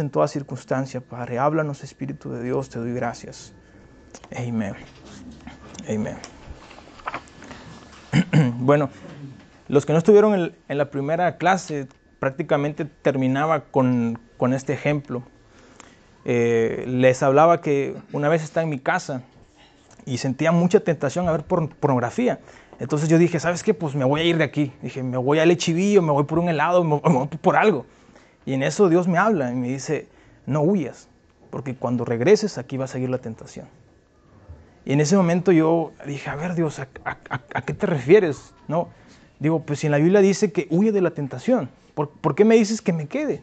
en toda circunstancia, Padre. Háblanos, Espíritu de Dios, te doy gracias. Amén. Amén. Bueno, los que no estuvieron en, la primera clase, prácticamente terminaba con, con este ejemplo. Eh, les hablaba que una vez estaba en mi casa y sentía mucha tentación a ver por, pornografía. Entonces yo dije, ¿sabes qué? Pues me voy a ir de aquí. Dije, me voy al Echivillo, me voy por un helado, me voy por algo. Y en eso Dios me habla y me dice, no huyas, porque cuando regreses aquí va a seguir la tentación. Y en ese momento yo dije, a ver Dios, ¿a, qué te refieres? No, digo, pues si en la Biblia dice que huye de la tentación, ¿por, ¿por qué me dices que me quede?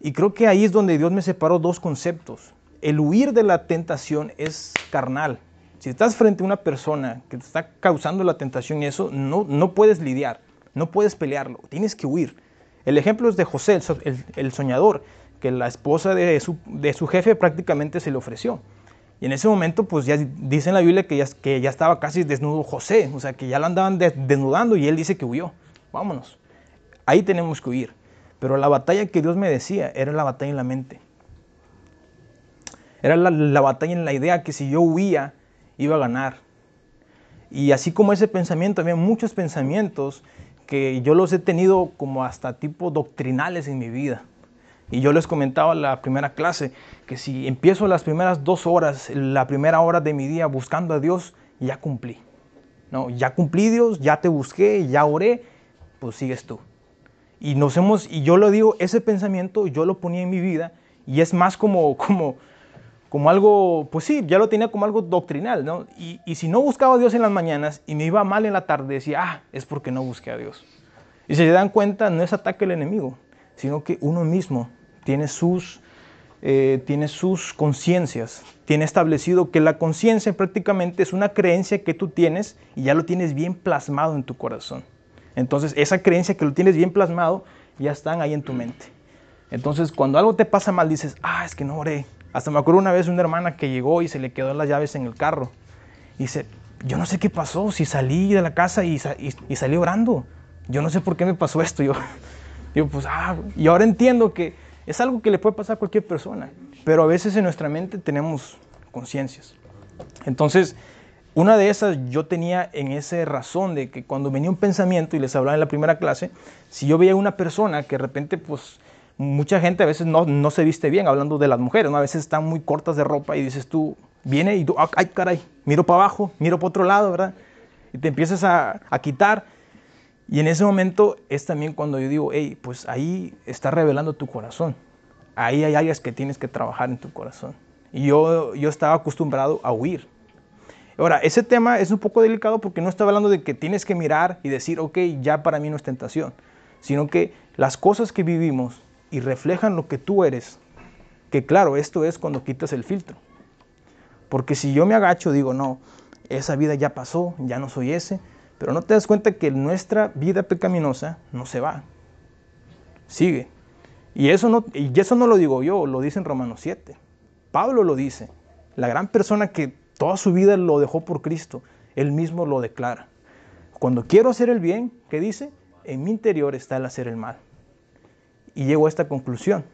Y creo que ahí es donde Dios me separó dos conceptos. El huir de la tentación es carnal. Si estás frente a una persona que te está causando la tentación y eso, no, no puedes lidiar, no puedes pelearlo, tienes que huir. El ejemplo es de José, el, soñador, que la esposa de su, jefe prácticamente se le ofreció. Y en ese momento, pues ya dice en la Biblia que ya, estaba casi desnudo José, o sea, que ya lo andaban desnudando y él dice que huyó. Vámonos. Ahí tenemos que huir. Pero la batalla que Dios me decía era la batalla en la mente. Era la, batalla en la idea que si yo huía, iba a ganar. Y así como ese pensamiento, había muchos pensamientos que yo los he tenido como hasta tipo doctrinales en mi vida. Y yo les comentaba en la primera clase que si empiezo las primeras dos horas, la primera hora de mi día buscando a Dios, ya cumplí. No, ya cumplí Dios, ya te busqué, ya oré, pues sigues tú. Y nos hemos, y yo lo digo, ese pensamiento yo lo ponía en mi vida y es más como, como, como algo, pues sí, ya lo tenía como algo doctrinal, ¿no? Y, y si no buscaba a Dios en las mañanas y me iba mal en la tarde, decía, ah, es porque no busqué a Dios. Y si se dan cuenta, no es ataque al enemigo, sino que uno mismo tiene sus, eh, tiene sus conciencias, tiene establecido que la conciencia prácticamente es una creencia que tú tienes y ya lo tienes bien plasmado en tu corazón. Entonces, esa creencia que lo tienes bien plasmado, ya están ahí en tu mente. Entonces, cuando algo te pasa mal, dices, ah, es que no oré. Hasta me acuerdo una vez una hermana que llegó y se le quedó las llaves en el carro. Y dice, yo no sé qué pasó, si salí de la casa y, salí orando. Yo no sé por qué me pasó esto. Yo, yo, pues, ah, y ahora entiendo que es algo que le puede pasar a cualquier persona. Pero a veces en nuestra mente tenemos conciencias. Entonces, una de esas yo tenía en esa razón de que cuando venía un pensamiento, y les hablaba en la primera clase, si yo veía una persona que de repente, pues, mucha gente a veces no, no se viste bien, hablando de las mujeres, ¿no? a veces están muy cortas de ropa y dices tú, viene y tú, ah, ay caray, miro para abajo, miro para otro lado, ¿verdad? Y te empiezas a, a quitar. Y en ese momento es también cuando yo digo, hey, pues ahí está revelando tu corazón. Ahí hay áreas que tienes que trabajar en tu corazón. Y yo, yo estaba acostumbrado a huir. Ahora, ese tema es un poco delicado porque no está hablando de que tienes que mirar y decir, ok, ya para mí no es tentación, sino que las cosas que vivimos y reflejan lo que tú eres, que claro, esto es cuando quitas el filtro. Porque si yo me agacho, digo, no, esa vida ya pasó, ya no soy ese, pero no te das cuenta que nuestra vida pecaminosa no se va, sigue. Y eso no, y eso no lo digo yo, lo dice en Romanos 7. Pablo lo dice. La gran persona que Toda su vida lo dejó por Cristo. Él mismo lo declara. Cuando quiero hacer el bien, ¿qué dice? En mi interior está el hacer el mal. Y llego a esta conclusión.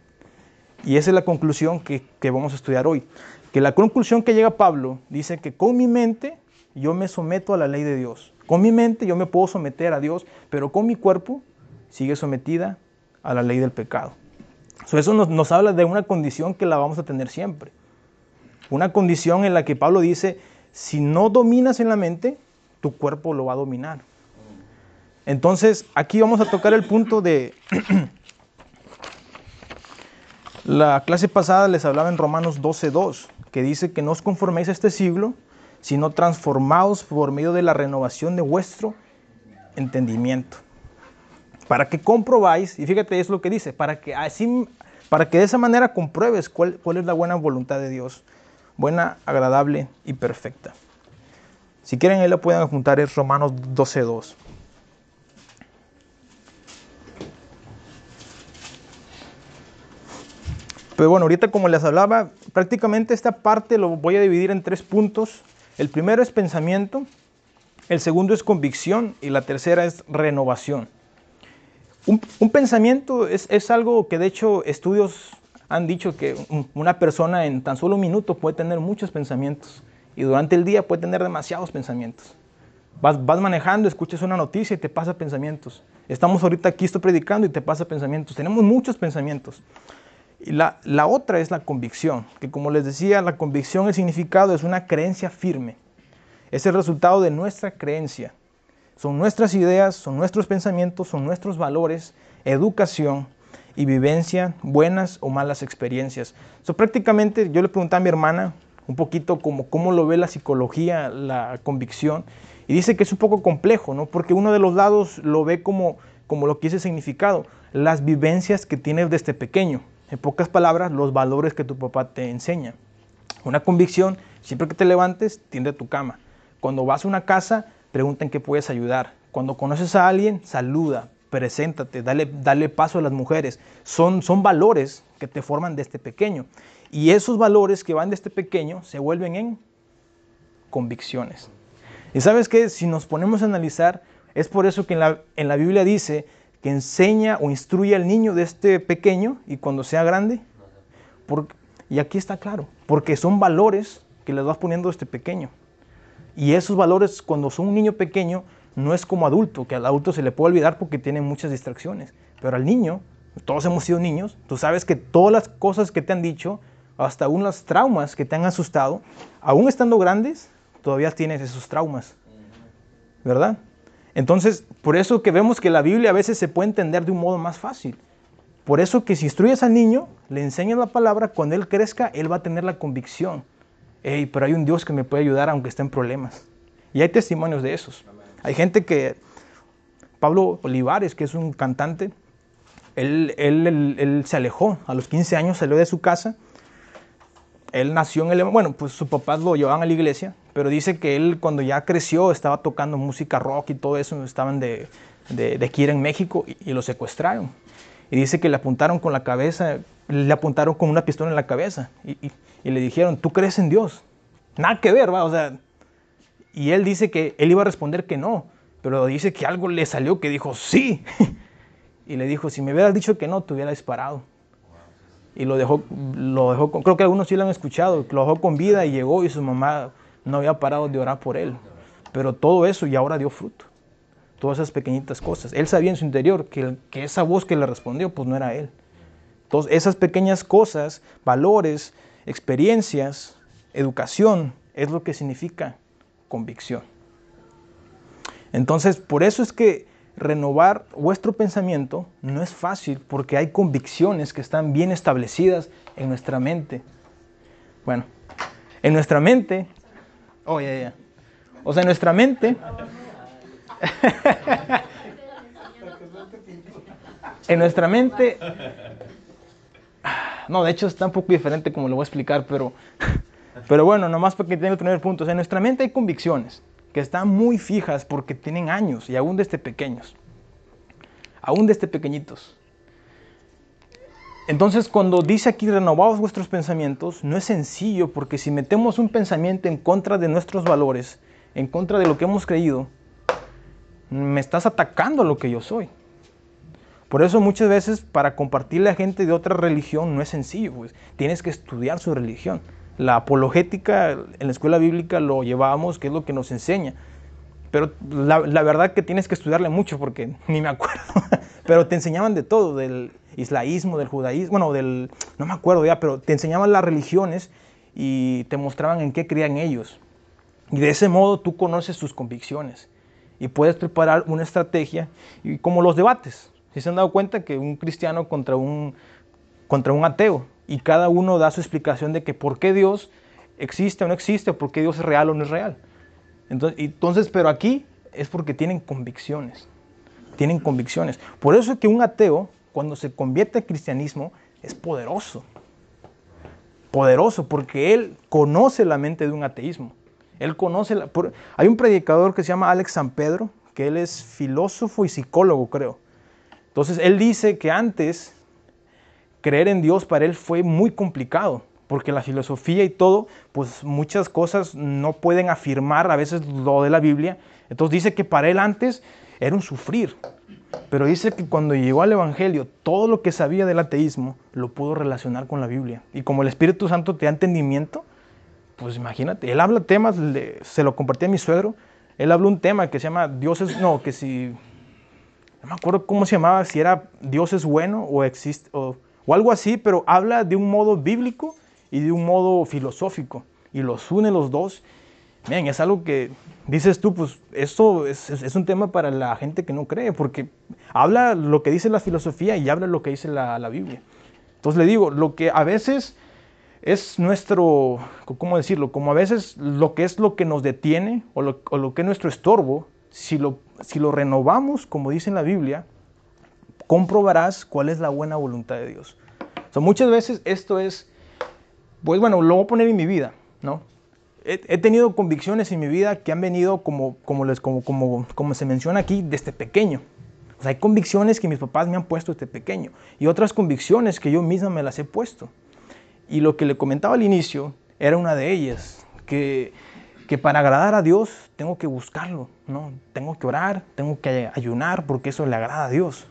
Y esa es la conclusión que, que vamos a estudiar hoy. Que la conclusión que llega Pablo dice que con mi mente yo me someto a la ley de Dios. Con mi mente yo me puedo someter a Dios, pero con mi cuerpo sigue sometida a la ley del pecado. eso nos, nos, habla de una condición que la vamos a tener siempre. Una condición en la que Pablo dice, si no dominas en la mente, tu cuerpo lo va a dominar. Entonces, aquí vamos a tocar el punto de... la clase pasada les hablaba en Romanos 12.2, que dice que no os conforméis a este siglo, sino transformaos por medio de la renovación de vuestro entendimiento. Para que comprobáis, y fíjate es lo que dice, para que así, para que de esa manera compruebes cuál, cuál es la buena voluntad de Dios buena, agradable y perfecta. Si quieren, ahí lo pueden apuntar, es Romanos 12.2. Pero bueno, ahorita como les hablaba, prácticamente esta parte lo voy a dividir en tres puntos. El primero es pensamiento, el segundo es convicción y la tercera es renovación. Un, pensamiento es, es, algo que de hecho estudios han dicho que una persona en tan solo un minuto puede tener muchos pensamientos y durante el día puede tener demasiados pensamientos. Vas, vas, manejando, escuchas una noticia y te pasa pensamientos. Estamos ahorita aquí, estoy predicando y te pasa pensamientos. Tenemos muchos pensamientos. Y la, la otra es la convicción, que como les decía, la convicción, el significado es una creencia firme. Es el resultado de nuestra creencia. Son nuestras ideas, son nuestros pensamientos, son nuestros valores, educación y vivencia, buenas o malas experiencias. So, prácticamente yo le pregunté a mi hermana un poquito como cómo lo ve la psicología, la convicción, y dice que es un poco complejo, ¿no? Porque uno de los lados lo ve como, como lo que dice significado, las vivencias que tienes desde pequeño. En pocas palabras, los valores que tu papá te enseña. Una convicción, siempre que te levantes, tiende a tu cama. Cuando vas a una casa, pregunta qué puedes ayudar. Cuando conoces a alguien, saluda, preséntate, dale, dale paso a las mujeres. Son, son valores que te forman desde pequeño. Y esos valores que van desde pequeño se vuelven en convicciones. Y sabes que si nos ponemos a analizar, es por eso que en la, en la Biblia dice que enseña o instruye al niño de este pequeño y cuando sea grande. y aquí está claro, porque son valores que les vas poniendo desde pequeño. Y esos valores cuando son un niño pequeño no es como adulto, que al adulto se le puede olvidar porque tiene muchas distracciones. Pero al niño, todos hemos sido niños, tú sabes que todas las cosas que te han dicho, hasta aún los traumas que te han asustado, aún estando grandes, todavía tienes esos traumas, ¿verdad? Entonces, por eso que vemos que la Biblia a veces se puede entender de un modo más fácil. Por eso que si instruyes al niño, le enseñas la palabra, cuando él crezca, él va a tener la convicción. Hey, pero hay un Dios que me puede ayudar aunque esté en problemas. Y hay testimonios de esos. Hay gente que, Pablo Olivares, que es un cantante, él, él, él se alejó, a los 15 años salió de su casa él nació en el... Bueno, pues sus papás lo llevaban a la iglesia, pero dice que él cuando ya creció estaba tocando música rock y todo eso, estaban de, de, de en México y, lo secuestraron. Y dice que le apuntaron con la cabeza, le apuntaron con una pistola en la cabeza y, y, le dijeron, ¿tú crees en Dios? Nada que ver, va, o sea... Y él dice que él iba a responder que no, pero dice que algo le salió que dijo sí. y le dijo, si me hubieras dicho que no, te hubiera disparado y lo dejó, lo dejó creo que algunos sí lo han escuchado, lo dejó con vida y llegó y su mamá no había parado de orar por él. Pero todo eso y ahora dio fruto. Todas esas pequeñitas cosas. Él sabía en su interior que, que esa voz que le respondió, pues no era él. Entonces, esas pequeñas cosas, valores, experiencias, educación, es lo que significa convicción. Entonces, por eso es que renovar vuestro pensamiento no es fácil porque hay convicciones que están bien establecidas en nuestra mente. Bueno, en nuestra mente, oh, ya, ya. O sea, en nuestra mente, en nuestra mente, no, de hecho está un poco diferente como lo voy a explicar, pero, pero bueno, nomás para que tenga el primer punto. en nuestra mente hay convicciones que están muy fijas porque tienen años y aún desde pequeños, aún desde pequeñitos. Entonces cuando dice aquí renovados vuestros pensamientos, no es sencillo porque si metemos un pensamiento en contra de nuestros valores, en contra de lo que hemos creído, me estás atacando a lo que yo soy. Por eso muchas veces para compartirle a gente de otra religión no es sencillo, pues tienes que estudiar su religión la apologética en la escuela bíblica lo llevábamos, que es lo que nos enseña. Pero la, verdad que tienes que estudiarle mucho porque ni me acuerdo. pero te enseñaban de todo, del islaísmo, del judaísmo, bueno, del, no me acuerdo ya, pero te enseñaban las religiones y te mostraban en qué creían ellos. Y de ese modo tú conoces tus convicciones y puedes preparar una estrategia, y como los debates. Si se han dado cuenta que un cristiano contra un, contra un ateo, y cada uno da su explicación de que por qué Dios existe o no existe, por qué Dios es real o no es real. Entonces, pero aquí es porque tienen convicciones, tienen convicciones. Por eso es que un ateo, cuando se convierte al cristianismo, es poderoso. Poderoso, porque él conoce la mente de un ateísmo. Él conoce la, hay un predicador que se llama Alex San Pedro, que él es filósofo y psicólogo, creo. Entonces, él dice que antes creer en Dios para él fue muy complicado, porque la filosofía y todo, pues muchas cosas no pueden afirmar a veces lo de la Biblia. Entonces dice que para él antes era un sufrir. Pero dice que cuando llegó al Evangelio, todo lo que sabía del ateísmo lo pudo relacionar con la Biblia. Y como el Espíritu Santo te da entendimiento, pues imagínate, él habla temas, se lo compartí a mi suegro, él habló un tema que se llama Dios es, no, que si, no me acuerdo cómo se llamaba, si era Dios es bueno o existe, o, o algo así, pero habla de un modo bíblico y de un modo filosófico, y los une los dos. Miren, es algo que dices tú, pues esto es, es, un tema para la gente que no cree, porque habla lo que dice la filosofía y habla lo que dice la, la Biblia. Entonces le digo, lo que a veces es nuestro, ¿cómo decirlo? Como a veces lo que es lo que nos detiene o lo, o lo que es nuestro estorbo, si lo, si lo renovamos, como dice en la Biblia, comprobarás cuál es la buena voluntad de Dios. O sea, muchas veces esto es, pues bueno, lo voy a poner en mi vida, ¿no? he, tenido convicciones en mi vida que han venido, como, como, les, como, como, como se menciona aquí, desde pequeño. O sea, hay convicciones que mis papás me han puesto desde pequeño y otras convicciones que yo misma me las he puesto. Y lo que le comentaba al inicio era una de ellas, que, que para agradar a Dios tengo que buscarlo, ¿no? Tengo que orar, tengo que ayunar porque eso le agrada a Dios.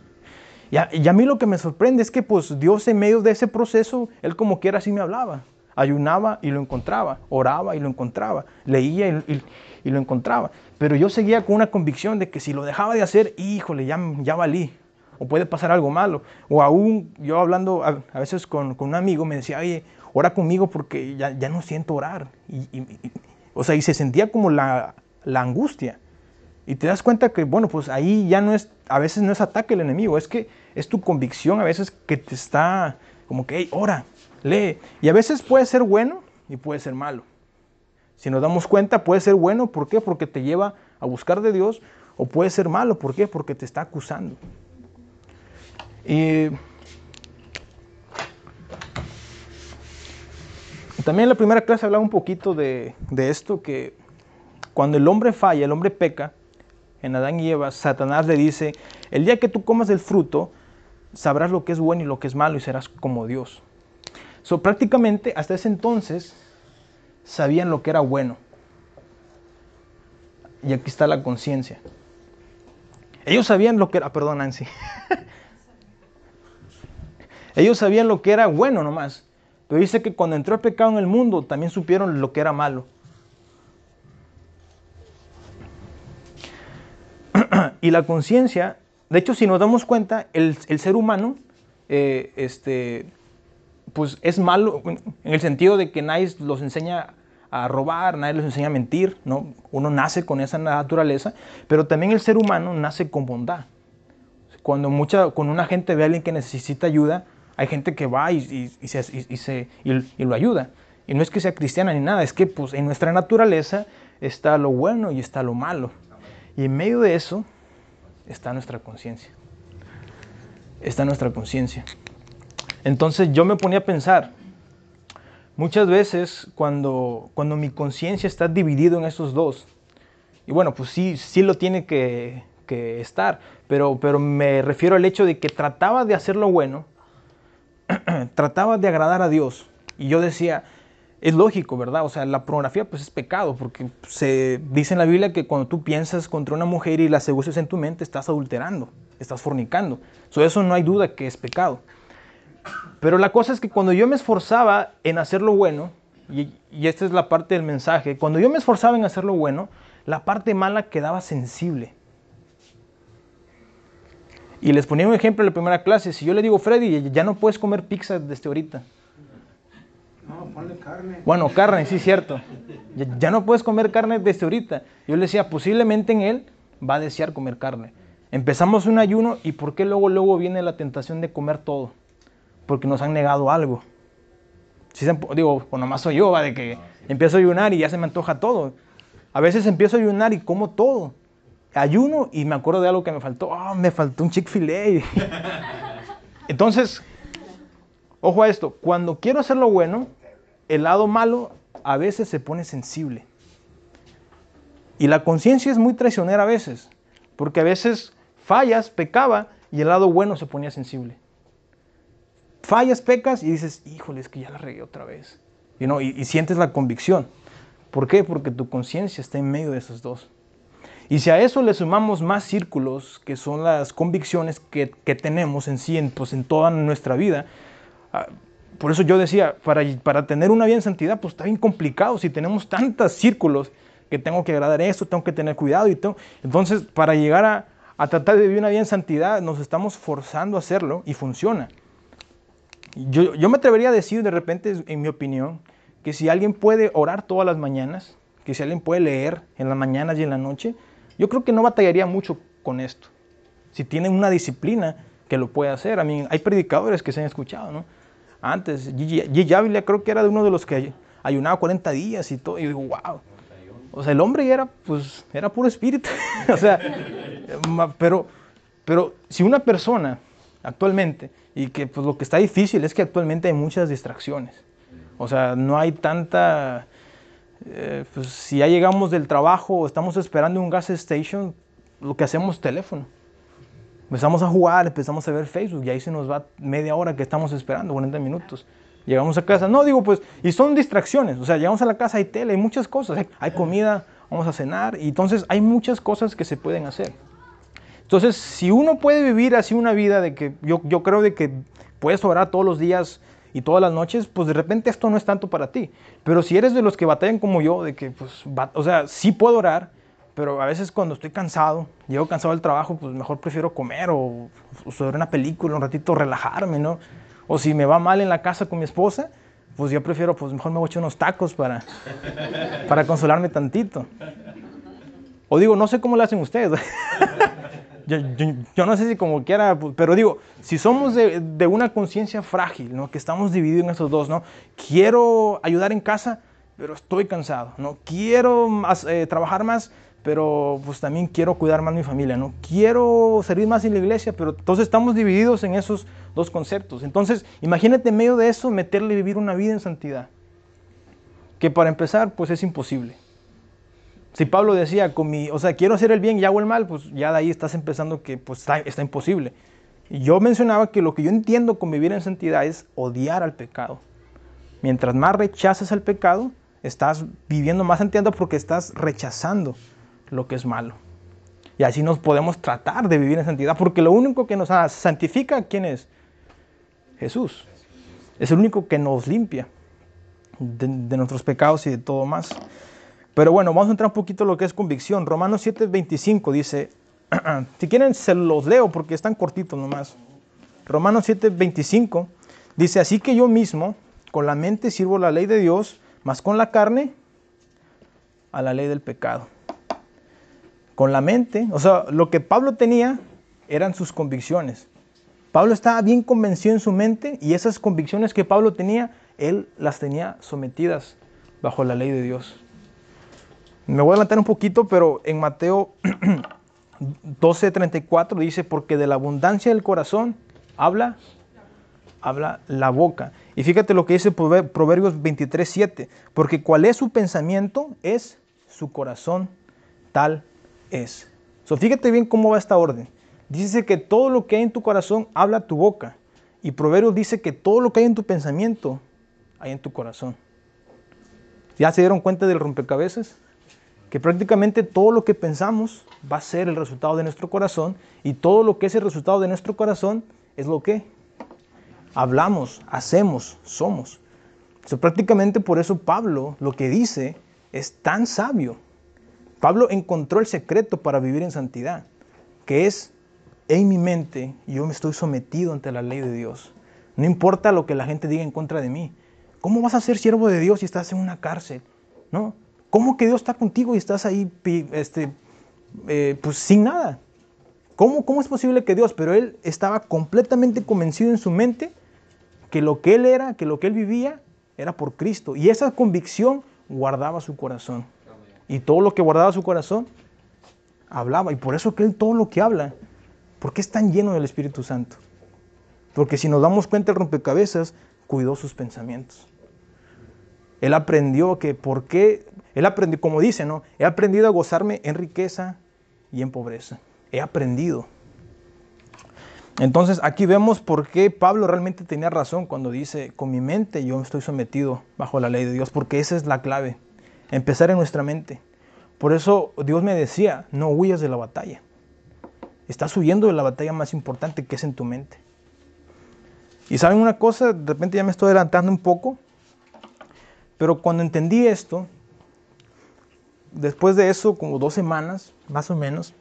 Y a, y a mí lo que me sorprende es que pues Dios en medio de ese proceso, Él como quiera así me hablaba. Ayunaba y lo encontraba, oraba y lo encontraba, leía y, lo encontraba. Pero yo seguía con una convicción de que si lo dejaba de hacer, híjole, ya, ya valí, o puede pasar algo malo. O aún yo hablando a, veces con, un amigo me decía, oye, ora conmigo porque ya, no siento orar. O sea, y se sentía como la, la, angustia. Y te das cuenta que, bueno, pues ahí ya no es, a veces no es ataque el enemigo, es que es tu convicción a veces que te está como que, hey, ora, lee. Y a veces puede ser bueno y puede ser malo. Si nos damos cuenta, puede ser bueno, ¿por qué? Porque te lleva a buscar de Dios, o puede ser malo, ¿por qué? Porque te está acusando. Y también en la primera clase hablaba un poquito de, de esto, que cuando el hombre falla, el hombre peca, en Adán y Eva, Satanás le dice, el día que tú comas del fruto, sabrás lo que es bueno y lo que es malo y serás como Dios. So, prácticamente hasta ese entonces sabían lo que era bueno. Y aquí está la conciencia. Ellos sabían lo que era, perdón Nancy. Ellos sabían lo que era bueno nomás. Pero dice que cuando entró el pecado en el mundo también supieron lo que era malo. y la conciencia, de hecho si nos damos cuenta, el, ser humano eh, este, pues es malo en el sentido de que nadie los enseña a robar, nadie les enseña a mentir, ¿no? Uno nace con esa naturaleza, pero también el ser humano nace con bondad. Cuando, mucha, cuando una gente ve a alguien que necesita ayuda, hay gente que va y, se, lo ayuda. Y no es que sea cristiana ni nada, es que pues, en nuestra naturaleza está lo bueno y está lo malo. Y en medio de eso está nuestra conciencia. Está nuestra conciencia. Entonces yo me ponía a pensar, muchas veces cuando, cuando mi conciencia está dividido en esos dos, y bueno, pues sí, sí lo tiene que, estar, pero, pero me refiero al hecho de que trataba de hacer lo bueno, trataba de agradar a Dios, y yo decía, es lógico, ¿verdad? O sea, la pornografía pues es pecado, porque se dice en la Biblia que cuando tú piensas contra una mujer y la seduces en tu mente, estás adulterando, estás fornicando. So, eso no hay duda que es pecado. Pero la cosa es que cuando yo me esforzaba en hacer lo bueno, y, esta es la parte del mensaje, cuando yo me esforzaba en hacer lo bueno, la parte mala quedaba sensible. Y les ponía un ejemplo en la primera clase. Si yo le digo, Freddy, ya no puedes comer pizza desde ahorita. No, ponle carne. Bueno, carne, sí, cierto. Ya, ya, no puedes comer carne desde ahorita. Yo le decía, posiblemente en él va a desear comer carne. Empezamos un ayuno y ¿por qué luego, luego viene la tentación de comer todo? porque nos han negado algo. Si digo, pues nomás soy yo, ¿va? de que empiezo a ayunar y ya se me antoja todo. A veces empiezo a ayunar y como todo. Ayuno y me acuerdo de algo que me faltó. Oh, me faltó un Chick-fil-A. Entonces, ojo a esto, cuando quiero hacer lo bueno, el lado malo a veces se pone sensible. Y la conciencia es muy traicionera a veces, porque a veces fallas, pecaba y el lado bueno se ponía sensible fallas, pecas y dices, híjole, es que ya la regué otra vez. y, sientes la convicción. ¿Por qué? Porque tu conciencia está en medio de esos dos. Y si a eso le sumamos más círculos, que son las convicciones que, que tenemos en sí, en, pues, en toda nuestra vida, ah, por eso yo decía, para, para tener una vida en santidad, pues está bien complicado si tenemos tantos círculos que tengo que agradar esto, tengo que tener cuidado y todo. Entonces, para llegar a, a tratar de vivir una vida en santidad, nos estamos forzando a hacerlo y funciona. Yo, yo me atrevería a decir de repente, en mi opinión, que si alguien puede orar todas las mañanas, que si alguien puede leer en las mañanas y en la noche, yo creo que no batallaría mucho con esto. Si tienen una disciplina que lo puede hacer. A mí, hay predicadores que se han escuchado, ¿no? Antes, Gigi Ávila creo que era de uno de los que ayunaba 40 días y todo. Y digo, wow. O sea, el hombre era, pues, era puro espíritu. o sea, pero, pero si una persona actualmente, y que pues lo que está difícil es que actualmente hay muchas distracciones. O sea, no hay tanta... Eh, pues si ya llegamos del trabajo o estamos esperando un gas station, lo que hacemos es teléfono. Empezamos a jugar, empezamos a ver Facebook y ahí se nos va media hora que estamos esperando, 40 minutos. Llegamos a casa, no digo pues, y son distracciones, o sea, llegamos a la casa, hay tele, hay muchas cosas, hay, hay comida, vamos a cenar, y entonces hay muchas cosas que se pueden hacer. Entonces, si uno puede vivir así una vida de que yo, yo creo de que puedes orar todos los días y todas las noches, pues de repente esto no es tanto para ti. Pero si eres de los que batallan como yo, de que, pues, o sea, sí puedo orar, pero a veces cuando estoy cansado, llego cansado del trabajo, pues mejor prefiero comer o, o ver una película, un ratito relajarme, ¿no? O si me va mal en la casa con mi esposa, pues yo prefiero, pues mejor me voy a echar unos tacos para, para consolarme tantito. O digo, no sé cómo lo hacen ustedes. yo, yo, no sé si como quiera, pues, pero digo, si somos de, de una conciencia frágil, ¿no? Que estamos divididos en esos dos, ¿no? Quiero ayudar en casa, pero estoy cansado, ¿no? Quiero más, eh, trabajar más, pero pues también quiero cuidar más mi familia, ¿no? Quiero servir más en la iglesia, pero entonces estamos divididos en esos dos conceptos. Entonces, imagínate en medio de eso meterle vivir una vida en santidad. Que para empezar, pues es imposible. Si Pablo decía, con mi, o sea, quiero hacer el bien y hago el mal, pues ya de ahí estás empezando que pues está, imposible. Y yo mencionaba que lo que yo entiendo con vivir en santidad es odiar al pecado. Mientras más rechazas al pecado, estás viviendo más santidad porque estás rechazando lo que es malo. Y así nos podemos tratar de vivir en santidad, porque lo único que nos santifica, ¿quién es? Jesús. Es el único que nos limpia de, nuestros pecados y de todo más. Pero bueno, vamos a entrar un poquito en lo que es convicción. Romanos 7:25 dice, si quieren se los leo porque están cortitos nomás. Romanos 7:25 dice, así que yo mismo con la mente sirvo la ley de Dios, mas con la carne a la ley del pecado con la mente. O sea, lo que Pablo tenía eran sus convicciones. Pablo estaba bien convencido en su mente y esas convicciones que Pablo tenía, él las tenía sometidas bajo la ley de Dios. Me voy a adelantar un poquito, pero en Mateo 12:34 dice, porque de la abundancia del corazón habla, habla la boca. Y fíjate lo que dice Proverbios 23:7, porque cuál es su pensamiento es su corazón tal es. So, fíjate bien cómo va esta orden. Dice que todo lo que hay en tu corazón habla tu boca. Y Proverbios dice que todo lo que hay en tu pensamiento hay en tu corazón. ¿Ya se dieron cuenta del rompecabezas? Que prácticamente todo lo que pensamos va a ser el resultado de nuestro corazón y todo lo que es el resultado de nuestro corazón es lo que hablamos, hacemos, somos. So, prácticamente por eso Pablo lo que dice es tan sabio Pablo encontró el secreto para vivir en santidad, que es en mi mente yo me estoy sometido ante la ley de Dios. No importa lo que la gente diga en contra de mí. ¿Cómo vas a ser siervo de Dios si estás en una cárcel? ¿No? ¿Cómo que Dios está contigo y estás ahí este, eh, pues sin nada? ¿Cómo, ¿Cómo es posible que Dios? Pero él estaba completamente convencido en su mente que lo que él era, que lo que él vivía, era por Cristo. Y esa convicción guardaba su corazón. Y todo lo que guardaba su corazón, hablaba. Y por eso que él todo lo que habla, porque es tan lleno del Espíritu Santo? Porque si nos damos cuenta, el rompecabezas cuidó sus pensamientos. Él aprendió que por qué, él aprendió, como dice, ¿no? He aprendido a gozarme en riqueza y en pobreza. He aprendido. Entonces aquí vemos por qué Pablo realmente tenía razón cuando dice, con mi mente yo estoy sometido bajo la ley de Dios, porque esa es la clave empezar en nuestra mente. Por eso Dios me decía, no huyas de la batalla. Estás huyendo de la batalla más importante que es en tu mente. Y saben una cosa, de repente ya me estoy adelantando un poco, pero cuando entendí esto, después de eso, como dos semanas, más o menos,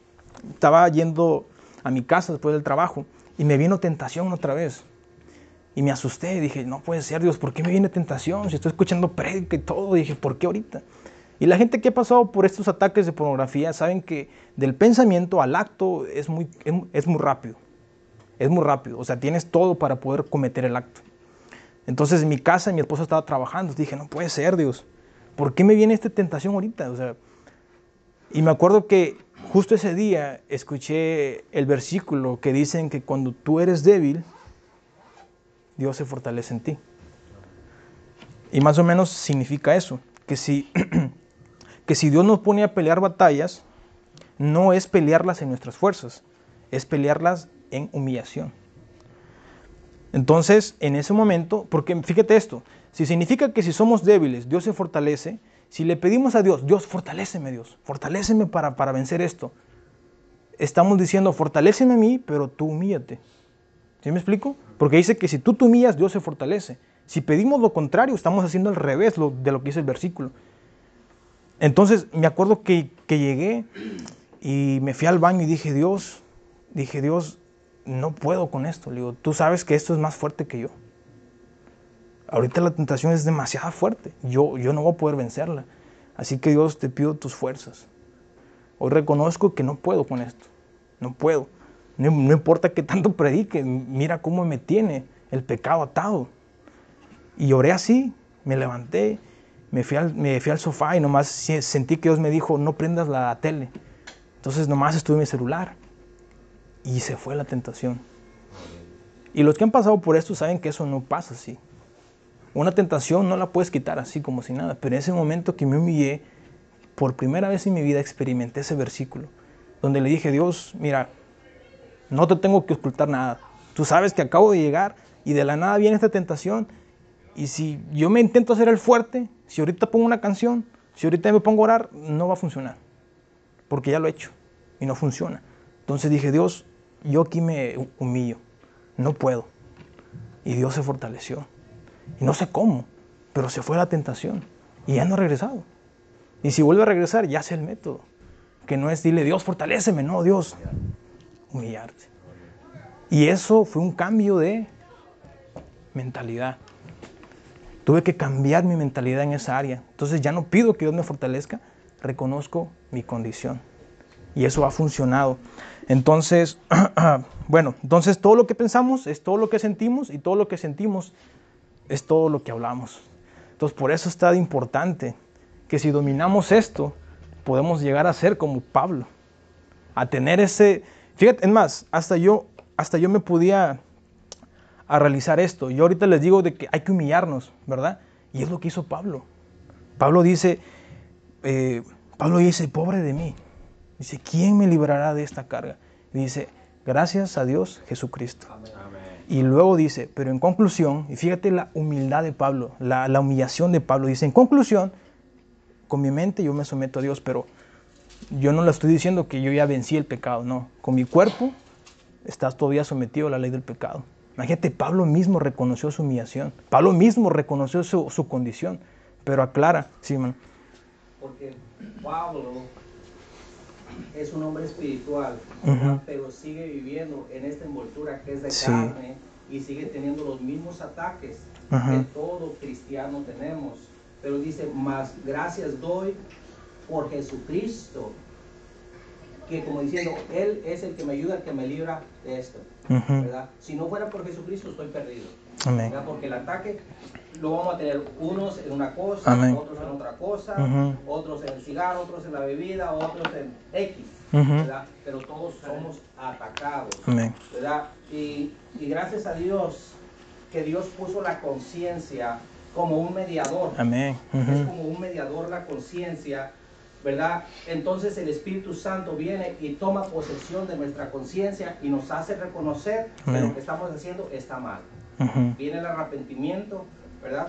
estaba yendo a mi casa después del trabajo y me vino tentación otra vez. Y me asusté, dije, no puede ser, Dios, ¿por qué me viene tentación? Si estoy escuchando prédica y todo, dije, ¿por qué ahorita? Y la gente que ha pasado por estos ataques de pornografía saben que del pensamiento al acto es muy, es, muy rápido. Es muy rápido. O sea, tienes todo para poder cometer el acto. Entonces en mi casa mi esposa estaba trabajando. Dije, no puede ser, Dios. ¿Por qué me viene esta tentación ahorita? O sea, y me acuerdo que justo ese día escuché el versículo que dicen que cuando tú eres débil, Dios se fortalece en ti. Y más o menos significa eso, que si, que si Dios nos pone a pelear batallas, no es pelearlas en nuestras fuerzas, es pelearlas en humillación. Entonces, en ese momento, porque fíjate esto, si significa que si somos débiles, Dios se fortalece, si le pedimos a Dios, Dios, fortaléceme Dios, fortaléceme para, para vencer esto, estamos diciendo, fortaléceme a mí, pero tú humíllate. ¿Sí me explico? Porque dice que si tú te humillas, Dios se fortalece. Si pedimos lo contrario, estamos haciendo al revés de lo que dice el versículo. Entonces me acuerdo que, que llegué y me fui al baño y dije, Dios, dije, Dios, no puedo con esto. Le digo, tú sabes que esto es más fuerte que yo. Ahorita la tentación es demasiado fuerte. Yo, yo no voy a poder vencerla. Así que Dios, te pido tus fuerzas. Hoy reconozco que no puedo con esto. No puedo. No, importa que tanto predique, mira cómo me tiene el pecado atado. Y oré así, me levanté, me fui, al, sofá y nomás sentí que Dios me dijo, no prendas la tele. Entonces nomás estuve en mi celular y se fue la tentación. Y los que han pasado por esto saben que eso no pasa así. Una tentación no la puedes quitar así como si nada, pero en ese momento que me humillé, por primera vez en mi vida experimenté ese versículo, donde le dije, Dios, mira, no te tengo que ocultar nada. Tú sabes que acabo de llegar y de la nada viene esta tentación. Y si yo me intento hacer el fuerte, si ahorita pongo una canción, si ahorita me pongo a orar, no va a funcionar. Porque ya lo he hecho y no funciona. Entonces dije, Dios, yo aquí me humillo. No puedo. Y Dios se fortaleció. Y no sé cómo, pero se fue la tentación. Y ya no ha regresado. Y si vuelve a regresar, ya sé el método. Que no es dile, Dios, fortaléceme. No, Dios, humillarte. Y eso fue un cambio de mentalidad. Tuve que cambiar mi mentalidad en esa área. Entonces ya no pido que Dios me fortalezca, reconozco mi condición. Y eso ha funcionado. Entonces, bueno, entonces todo lo que pensamos es todo lo que sentimos y todo lo que sentimos es todo lo que hablamos. Entonces por eso está importante que si dominamos esto, podemos llegar a ser como Pablo, a tener ese, Fíjate, es más, hasta yo, hasta yo me podía a realizar esto. Yo ahorita les digo de que hay que humillarnos, ¿verdad? Y es lo que hizo Pablo. Pablo dice, eh, Pablo dice, pobre de mí. Dice, ¿quién me librará de esta carga? dice, gracias a Dios Jesucristo. Y luego dice, pero en conclusión, y fíjate la humildad de Pablo, la, la humillación de Pablo, dice, en conclusión, con mi mente yo me someto a Dios, pero yo no le estoy diciendo que yo ya vencí el pecado, no. Con mi cuerpo estás todavía sometido a la ley del pecado. Imagínate, Pablo mismo reconoció su humillación. Pablo mismo reconoció su, condición. Pero aclara, sí, man. Porque Pablo es un hombre espiritual, pero sigue viviendo en esta envoltura que es de carne y sigue teniendo los mismos ataques que todo cristiano tenemos. Pero dice, más gracias doy por Jesucristo, que como diciendo, Él es el que me ayuda, el que me libra de esto. ¿verdad? Si no fuera por Jesucristo, estoy perdido. Porque el ataque lo vamos a tener unos en una cosa, otros en otra cosa, otros en el cigarro, otros en la bebida, otros en X. ¿verdad? Pero todos somos atacados. ¿verdad? Y, y gracias a Dios que Dios puso la conciencia como un mediador. Amén. Es como un mediador la conciencia ¿verdad? Entonces el Espíritu Santo viene y toma posesión de nuestra conciencia y nos hace reconocer que lo que estamos haciendo está mal. Viene el arrepentimiento, ¿verdad?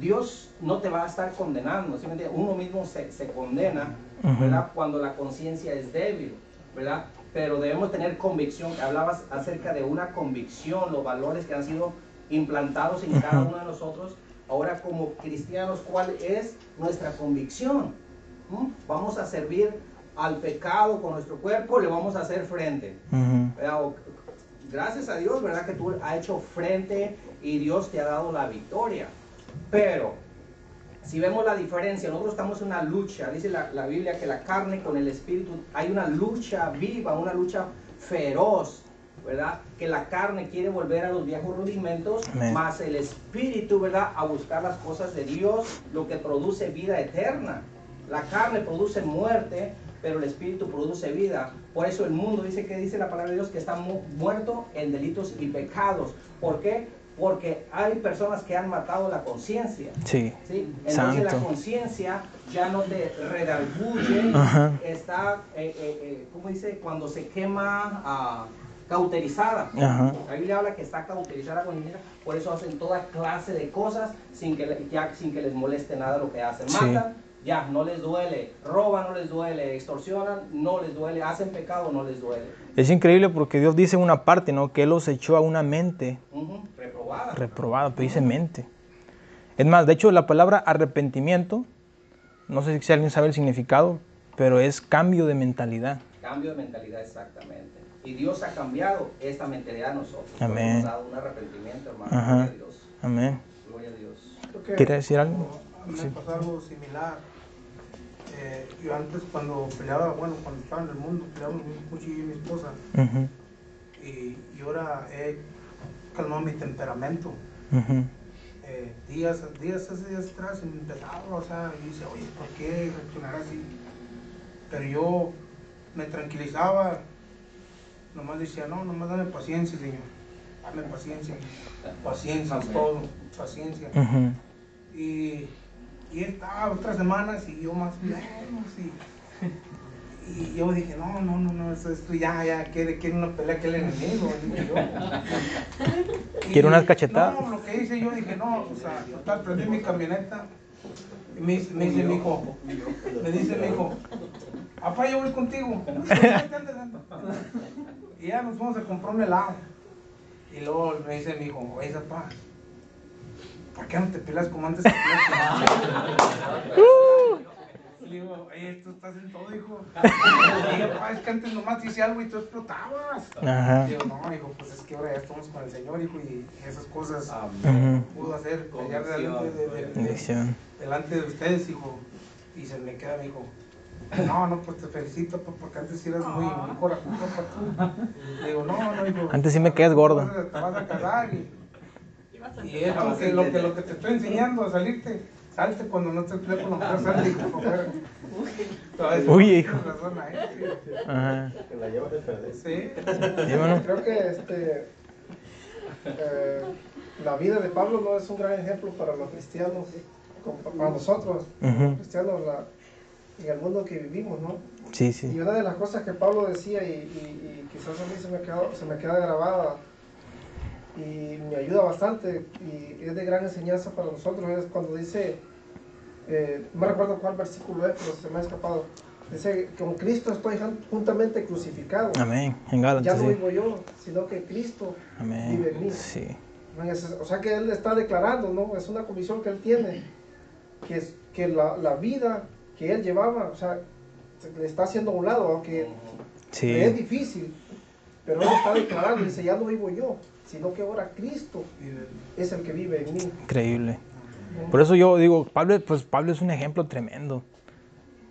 Dios no te va a estar condenando, ¿sí me entiendes? Uno mismo se, se condena. ¿verdad? Cuando la conciencia es débil, ¿verdad? Pero debemos tener convicción, hablabas acerca de una convicción, los valores que han sido implantados en cada uno de nosotros. Ahora como cristianos, ¿cuál es nuestra convicción? Vamos a servir al pecado con nuestro cuerpo, le vamos a hacer frente. Gracias a Dios, ¿verdad? Que tú has hecho frente y Dios te ha dado la victoria. Pero, si vemos la diferencia, nosotros estamos en una lucha, dice la, la Biblia que la carne con el espíritu, hay una lucha viva, una lucha feroz, ¿verdad? Que la carne quiere volver a los viejos rudimentos, Amén. más el espíritu, ¿verdad? A buscar las cosas de Dios, lo que produce vida eterna. La carne produce muerte, pero el espíritu produce vida. Por eso el mundo dice que dice la palabra de Dios que está mu- muerto en delitos y pecados. ¿Por qué? Porque hay personas que han matado la conciencia. Sí. ¿sí? Entonces la Santo. conciencia ya no te redarguye, Ajá. está, eh, eh, eh, ¿cómo dice? Cuando se quema ah, cauterizada. Ajá. La Biblia habla que está cauterizada con iniquidad, por eso hacen toda clase de cosas sin que, ya, sin que les moleste nada lo que hacen. Sí. Ya, no les duele. Roban, no les duele. Extorsionan, no les duele. Hacen pecado, no les duele. Es increíble porque Dios dice en una parte, ¿no? Que Él los echó a una mente Reprobada. reprobada, pero dice mente. Es más, de hecho, la palabra arrepentimiento, no sé si alguien sabe el significado, pero es cambio de mentalidad. Cambio de mentalidad, exactamente. Y Dios ha cambiado esta mentalidad a nosotros. Amén. Nos ha dado un arrepentimiento, hermano. Ajá. Gloria a Dios. Amén. Gloria a Dios. Creo que ¿Quiere decir algo? A mí Sí. me pasó algo similar. Eh, yo antes cuando peleaba, bueno, cuando estaba en el mundo, peleaba mucho yo y mi esposa. Y, y ahora he calmado mi temperamento. Eh, días, días, hace días atrás me empezaba, o sea, y dice, oye, ¿por qué reaccionar así? Pero yo me tranquilizaba, nomás decía, no, nomás dame paciencia, Señor, dame paciencia, paciencia todo, paciencia. Y, y estaba otras semanas y yo más o menos, y, y yo dije, no, no, no, no, esto, esto ya, ya, quiere, quiere una pelea que el enemigo, dije yo. Y- ¿Quiere unas cachetadas? No, lo que hice yo dije, no, o sea, total, prendí mi camioneta y me, dice- me dice mi hijo, me dice mi hijo, papá, yo voy contigo. Y ya nos fuimos a comprar un helado. Y luego me dice mi hijo, oye, papá, ¿por qué no te peleas como antes? te peleas?" Y le digo, oye, tú estás en todo, hijo. Y digo, papá, es que antes nomás te hice algo y tú explotabas. Ajá. Digo, no, hijo, pues es que ahora ya estamos con el Señor, hijo, y esas cosas Amén. Pudo hacer pelear delante de, ustedes, hijo. Y se me queda, mi hijo. No, no, pues te felicito, papá, porque antes sí eras muy, muy corajudo, papá, tú. Le digo, no, no, hijo. Antes sí me quedas gordo. Te vas a casar y, y es lo que, lo, que, lo que te estoy enseñando a salirte. Salte cuando no con la mujer, salte, hijo, fuera. Uy, hijo. Ajá. Que la llevas de perder. Sí. Sí, bueno. Creo que este, eh, la vida de Pablo no es un gran ejemplo para los cristianos, para nosotros, Ujú. cristianos, la- en el mundo que vivimos, ¿no? Sí, Y sí. una de las cosas que Pablo decía, y, y- y quizás a mí se me, quedó, se me queda grabada y me ayuda bastante, y es de gran enseñanza para nosotros, es cuando dice, eh, no me recuerdo cuál versículo es, pero se me ha escapado, dice, con Cristo estoy jun- juntamente crucificado. Amén. En Ya no sí. vivo yo, sino que Cristo vive en mí. Amén. Sí. O sea que él está declarando, ¿no? Es una convicción que él tiene, que, es, que la, la vida que él llevaba, o sea, se le está haciendo a un lado, aunque le es Sí. difícil, pero él está declarando, dice, ya no vivo yo, sino que ahora Cristo es el que vive en mí. Increíble. Por eso yo digo, Pablo, pues Pablo es un ejemplo tremendo.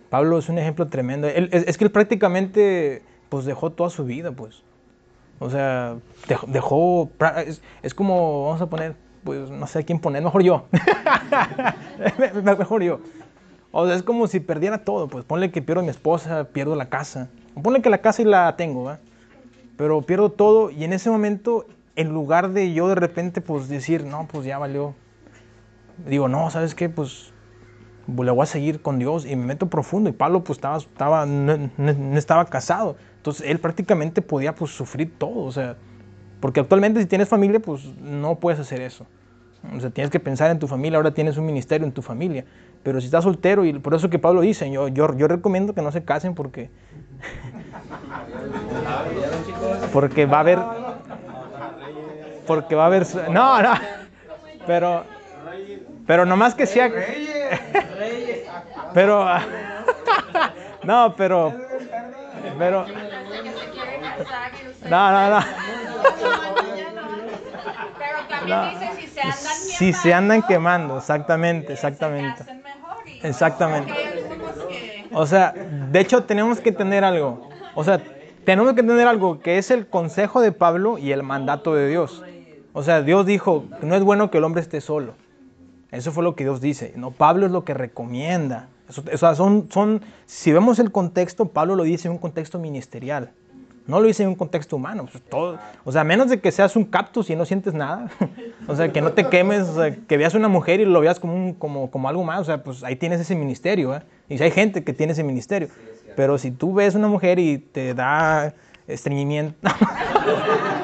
Pablo es un ejemplo tremendo. Él- es, es que él prácticamente pues dejó toda su vida, pues. O sea, dejó, dejó es, es como, vamos a poner, pues no sé a quién poner, mejor yo. Me- me- mejor yo. O sea, es como si perdiera todo, pues ponle que pierdo a mi esposa, pierdo la casa. Ponle que la casa y la tengo, ¿va? Pero pierdo todo y en ese momento, en lugar de yo de repente pues decir, no, pues ya valió, digo, no, ¿sabes qué? Pues le voy a seguir con Dios y me meto profundo. Y Pablo pues estaba, estaba, no- no estaba casado. Entonces él prácticamente podía pues sufrir todo. O sea, porque actualmente si tienes familia pues no puedes hacer eso. O sea, tienes que pensar en tu familia, ahora tienes un ministerio en tu familia. Pero si estás soltero, y por eso que Pablo dice, yo, yo, yo recomiendo que no se casen porque... porque va a haber... Porque va a haber... No, no. Pero... Pero nomás que sea... Pero... No, pero... Pero... No, no, no. No. si se andan quemando. Si se andan quemando, exactamente, exactamente. Exactamente. O sea, de hecho tenemos que tener algo. O sea, tenemos que tener algo que es el consejo de Pablo y el mandato de Dios. O sea, Dios dijo, no es bueno que el hombre esté solo. Eso fue lo que Dios dice. No, Pablo es lo que recomienda. O sea, son, son, si vemos el contexto, Pablo lo dice en un contexto ministerial. No lo dice en un contexto humano. pues, o sea, menos de que seas un cactus y no sientes nada. o sea, que no te quemes, que veas una mujer y lo veas como, un- como, como algo más. O sea, pues ahí tienes ese ministerio. ¿eh? Y si hay gente que tiene ese ministerio. Pero si tú ves una mujer y te da estreñimiento,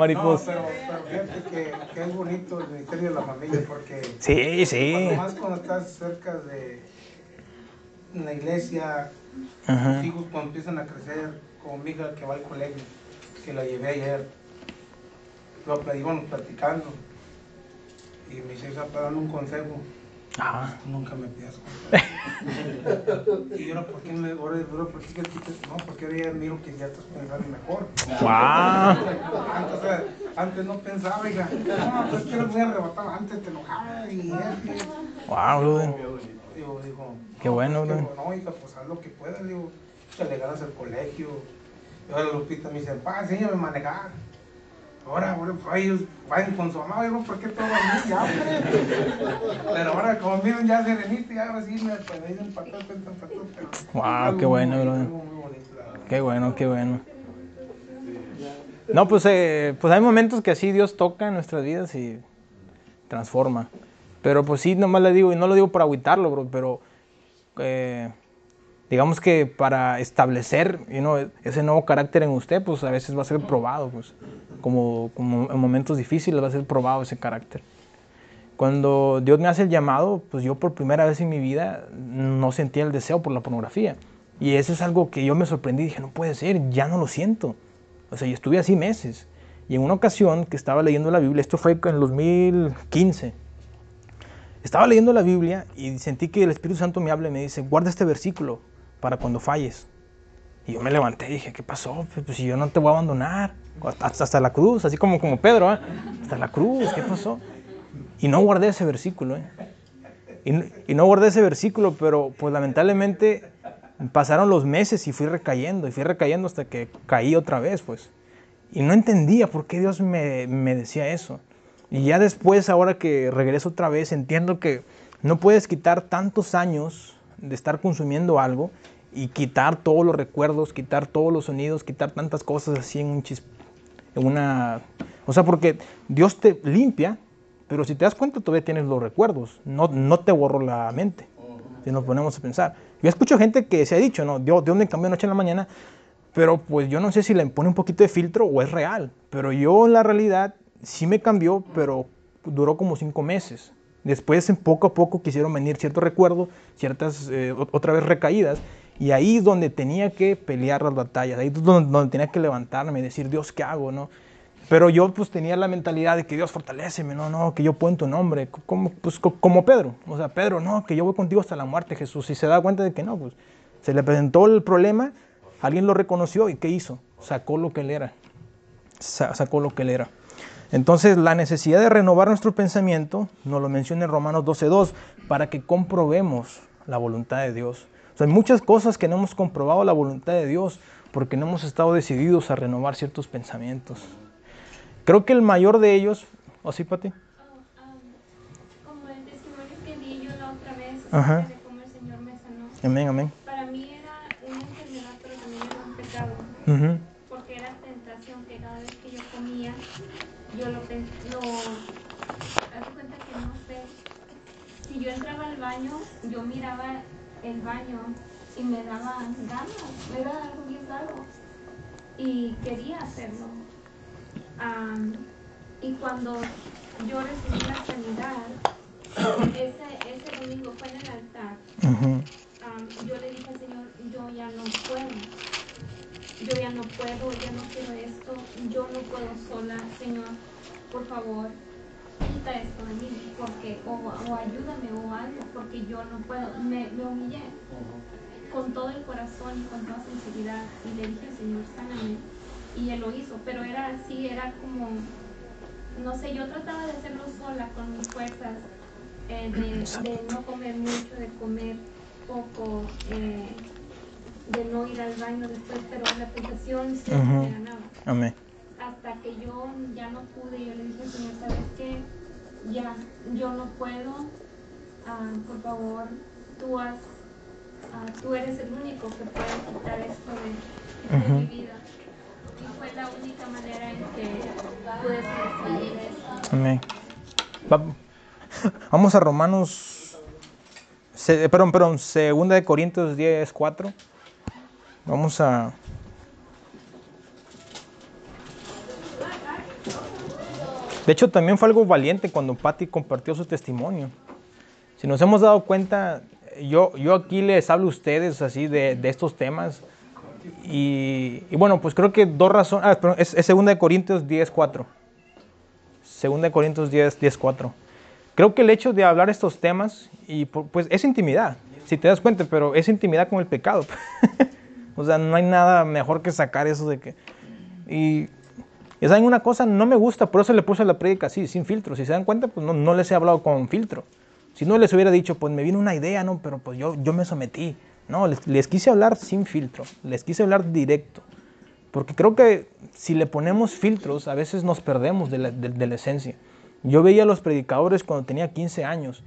Mariposita. No, mariposa. pero, pero fíjate que, que es bonito el ministerio de la familia porque Sí, sí. cuando más cuando estás cerca de una iglesia, Ajá. tus hijos cuando empiezan a crecer, como mi hija que va al colegio, que la llevé ayer, lo íbamos platicando y me para darle un consejo, Ajá. nunca me pidas y yo, ¿por qué me, ahora, ahora, ¿por qué No, porque ahora ya miro que ya estás pensando mejor. Wow. Antes, antes no pensaba, hija. No, pues que muy arrebatado. Antes te enojabas y. Wow, brother. Digo, digo, Qué no, bueno, pues, que, bro. No, hija, pues haz lo que puedas. Digo, échale ganas al colegio. Y ahora Lupita me dice, pa, enséñame a manejar. Ahora, ahora, pues, ellos vayan con su mamá, digo, ¿por qué todo a mí? Ya, hombre. Pero ahora, como miren ya serenita, ya ahora sí me pues, dicen atrás. Pero Guau, algo qué bueno, bro. Qué bueno, qué bueno. No, pues, eh, pues hay momentos que así Dios toca en nuestras vidas y transforma. Pero pues sí, nomás le digo, y no lo digo para agüitarlo, bro, pero eh, digamos que para establecer you know, ese nuevo carácter en usted, pues a veces va a ser probado, pues como, como en momentos difíciles va a ser probado ese carácter. Cuando Dios me hace el llamado, pues yo por primera vez en mi vida no sentía el deseo por la pornografía. Y eso es algo que yo me sorprendí, dije, no puede ser, ya no lo siento. O sea, y estuve así meses. Y en una ocasión que estaba leyendo la Biblia, esto fue en el 2015, estaba leyendo la Biblia y sentí que el Espíritu Santo me habla y me dice, guarda este versículo para cuando falles. Y yo me levanté y dije, ¿qué pasó? Pues, pues, si yo no te voy a abandonar, hasta, hasta la cruz, así como, como Pedro, ¿eh? hasta la cruz, ¿qué pasó? Y no guardé ese versículo, ¿eh? Y, y no guardé ese versículo, pero pues lamentablemente pasaron los meses y fui recayendo, y fui recayendo hasta que caí otra vez, pues. Y no entendía por qué Dios me, me decía eso. Y ya después, ahora que regreso otra vez, entiendo que no puedes quitar tantos años de estar consumiendo algo y quitar todos los recuerdos, quitar todos los sonidos, quitar tantas cosas así en un chis, en una... O sea, porque Dios te limpia, pero si te das cuenta todavía tienes los recuerdos, no, no te borró la mente, si nos ponemos a pensar. Yo escucho gente que se ha dicho, no, Dios, Dios me cambió noche en la mañana, pero pues yo no sé si le pone un poquito de filtro o es real, pero yo en la realidad sí me cambió, pero duró como cinco meses. Después, poco a poco, quisieron venir ciertos recuerdos, ciertas, eh, ot- otra vez recaídas, y ahí es donde tenía que pelear las batallas, ahí es donde, donde tenía que levantarme y decir, Dios, ¿qué hago? ¿no? Pero yo pues tenía la mentalidad de que Dios fortaleceme, no, no, que yo puedo en tu nombre, co- como, pues, co- como Pedro. O sea, Pedro, no, que yo voy contigo hasta la muerte, Jesús. Y se da cuenta de que no, pues se le presentó el problema, alguien lo reconoció y ¿qué hizo? Sacó lo que él era. Sa- sacó lo que él era. Entonces, la necesidad de renovar nuestro pensamiento nos lo menciona en Romanos 12.2 para que comprobemos la voluntad de Dios. O sea, hay muchas cosas que no hemos comprobado la voluntad de Dios porque no hemos estado decididos a renovar ciertos pensamientos. Creo que el mayor de ellos, ¿o sí, Pati? Oh, um, como el testimonio que di yo la otra vez Ajá. de cómo el Señor me sanó. Amén, amén. Para mí era una enfermedad, pero también era un pecado. Porque era tentación que cada vez que yo comía, yo lo pensé, lo... Haz de cuenta que no sé. Si yo entraba al baño, yo miraba el baño y me daba ganas, era algo bien raro. Y quería hacerlo. Y cuando yo recibí la sanidad, ese, ese domingo fue en el altar. Yo le dije al Señor, yo ya no puedo. Yo ya no puedo, ya no quiero esto. Yo no puedo sola, Señor. Por favor, quita esto de mí. Porque, o, o ayúdame o algo, porque yo no puedo. Me, me humillé con todo el corazón y con toda sinceridad. Y le dije Señor, sáname. Y Él lo hizo. Pero era así, era como, no sé, yo trataba de hacerlo sola con mis fuerzas. eh, de, de no comer mucho, de comer poco, eh, de no ir al baño después, pero la tentación siempre Ujú. me ganaba. Amén. Hasta que yo ya no pude, yo le dije, Señor, ¿sabes qué? Ya, yo no puedo, ah, por favor, tú, has, ah, tú eres el único que puede quitar esto de, de Ujú. mi vida. Y fue la única manera en que pude salir de eso. Amén. Va- Vamos a Romanos, se- perdón, perdón, segunda de Corintios 10, 4. Vamos a... De hecho, también fue algo valiente cuando Patty compartió su testimonio. Si nos hemos dado cuenta, yo, yo aquí les hablo a ustedes así de, de estos temas. Y, y bueno, pues creo que dos razones... Ah, perdón, es, es segunda de Corintios 10, 4. Segunda de Corintios 10, 10, 4. Creo que el hecho de hablar estos temas, y pues es intimidad, si te das cuenta, pero es intimidad con el pecado. o sea, no hay nada mejor que sacar eso de que... Y, y saben una cosa, no me gusta, por eso le puse la prédica así, sin filtro. Si se dan cuenta, pues no, no les he hablado con filtro. Si no les hubiera dicho, pues me vino una idea, ¿no? Pero pues yo, yo me sometí. No, les, quise hablar sin filtro, les quise hablar directo. Porque creo que si le ponemos filtros, a veces nos perdemos de la, de la esencia. Yo veía a los predicadores cuando tenía 15 años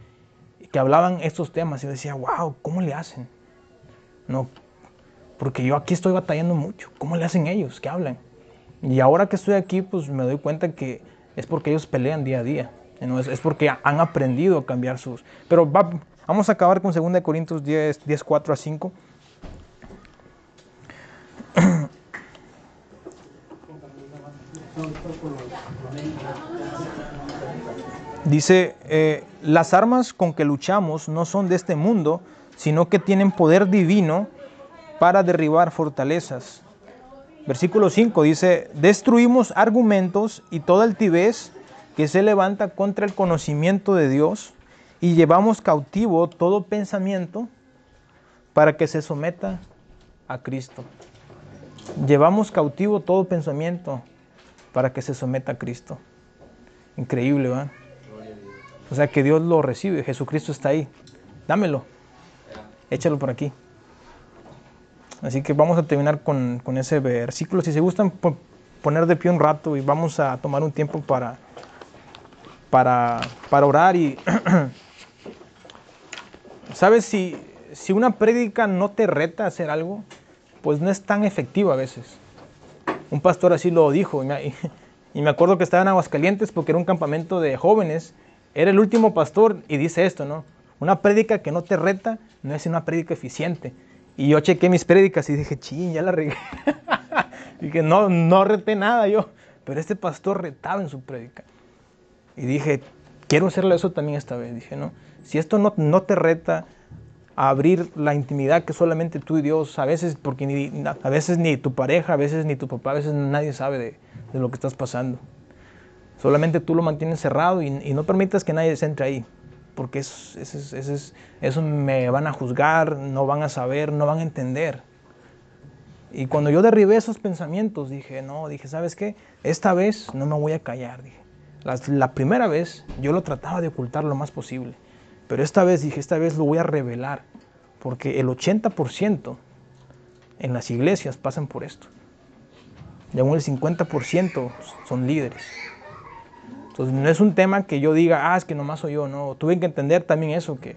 que hablaban estos temas y yo decía, wow, ¿cómo le hacen? No, porque yo aquí estoy batallando mucho. ¿Cómo le hacen ellos? ¿Qué hablan? Y ahora que estoy aquí, pues me doy cuenta que es porque ellos pelean día a día. ¿no? Es, porque han aprendido a cambiar sus... Pero va- vamos a acabar con 2 Corintios 10, 10, 4 a 5. Dice, eh, las armas con que luchamos no son de este mundo, sino que tienen poder divino para derribar fortalezas. Versículo 5 dice, destruimos argumentos y toda altivez que se levanta contra el conocimiento de Dios y llevamos cautivo todo pensamiento para que se someta a Cristo. Llevamos cautivo todo pensamiento para que se someta a Cristo. Increíble, ¿verdad? O sea que Dios lo recibe, Jesucristo está ahí. Dámelo, échalo por aquí. Así que vamos a terminar con, con ese versículo. Si se gustan po- poner de pie un rato y vamos a tomar un tiempo para, para, para orar y... ¿Sabes? Si, si una prédica no te reta a hacer algo, pues no es tan efectiva a veces. Un pastor así lo dijo y me, y me acuerdo que estaba en Aguascalientes porque era un campamento de jóvenes. Era el último pastor y dice esto, ¿no? Una prédica que no te reta no es una prédica eficiente. Y yo chequé mis prédicas y dije, ching, ya la regué. dije, no, no reté nada yo. Pero este pastor retaba en su prédica. Y dije, quiero hacerle eso también esta vez. Dije, no, si esto no, no te reta a abrir la intimidad que solamente tú y Dios, a veces, porque ni, a veces ni tu pareja, a veces ni tu papá, a veces nadie sabe de, de lo que estás pasando. Solamente tú lo mantienes cerrado y, y no permitas que nadie se entre ahí, porque eso, eso, es- eso, es- eso me van a juzgar, no van a saber, no van a entender. Y cuando yo derribé esos pensamientos, dije, no, dije, ¿sabes qué? Esta vez no me voy a callar, dije. La, la primera vez yo lo trataba de ocultar lo más posible, pero esta vez dije, esta vez lo voy a revelar, porque el 80% en las iglesias pasan por esto. Y aún el 50% son líderes. Entonces no es un tema que yo diga, ah, es que nomás soy yo, no. Tuve que entender también eso, que,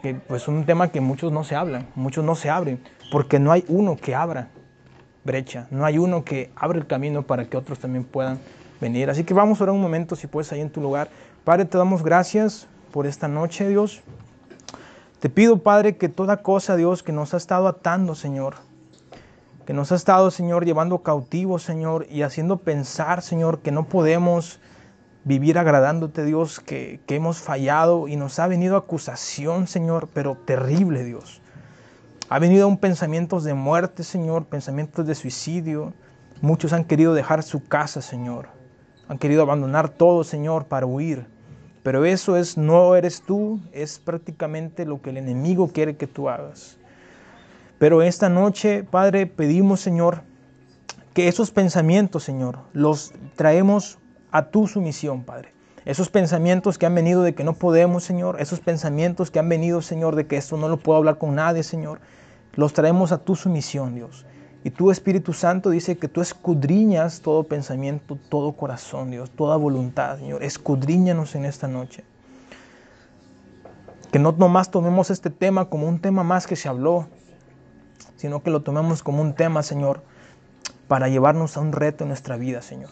que pues es un tema que muchos no se hablan, muchos no se abren, porque no hay uno que abra brecha, no hay uno que abra el camino para que otros también puedan venir. Así que vamos a orar un momento, si puedes, ahí en tu lugar. Padre, te damos gracias por esta noche, Dios. Te pido, Padre, que toda cosa, Dios, que nos ha estado atando, Señor, que nos ha estado, Señor, llevando cautivos, Señor, y haciendo pensar, Señor, que no podemos vivir agradándote, Dios, que, que hemos fallado y nos ha venido acusación, Señor, pero terrible, Dios. Ha venido un pensamientos de muerte, Señor, pensamientos de suicidio. Muchos han querido dejar su casa, Señor. Han querido abandonar todo, Señor, para huir. Pero eso es, no eres tú, es prácticamente lo que el enemigo quiere que tú hagas. Pero esta noche, Padre, pedimos, Señor, que esos pensamientos, Señor, los traemos a tu sumisión, Padre. Esos pensamientos que han venido de que no podemos, Señor, esos pensamientos que han venido, Señor, de que esto no lo puedo hablar con nadie, Señor, los traemos a tu sumisión, Dios. Y tu Espíritu Santo dice que tú escudriñas todo pensamiento, todo corazón, Dios, toda voluntad, Señor. Escudriñanos en esta noche. Que no nomás tomemos este tema como un tema más que se habló, sino que lo tomemos como un tema, Señor, para llevarnos a un reto en nuestra vida, Señor.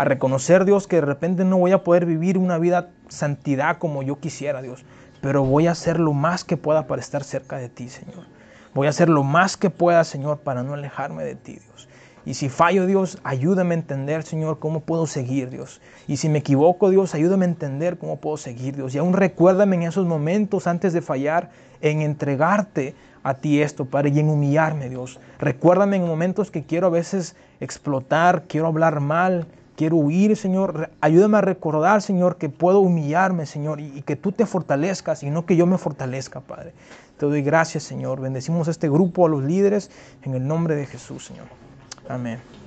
A reconocer, Dios, que de repente no voy a poder vivir una vida santidad como yo quisiera, Dios, pero voy a hacer lo más que pueda para estar cerca de ti, Señor. Voy a hacer lo más que pueda, Señor, para no alejarme de ti, Dios. Y si fallo, Dios, ayúdame a entender, Señor, cómo puedo seguir, Dios. Y si me equivoco, Dios, ayúdame a entender cómo puedo seguir, Dios. Y aún recuérdame en esos momentos antes de fallar, en entregarte a ti esto, Padre, y en humillarme, Dios. Recuérdame en momentos que quiero a veces explotar, quiero hablar mal, quiero huir, Señor. Ayúdame a recordar, Señor, que puedo humillarme, Señor, y, que tú te fortalezcas y no que yo me fortalezca, Padre. Te doy gracias, Señor. Bendecimos a este grupo, a los líderes, en el nombre de Jesús, Señor. Amén.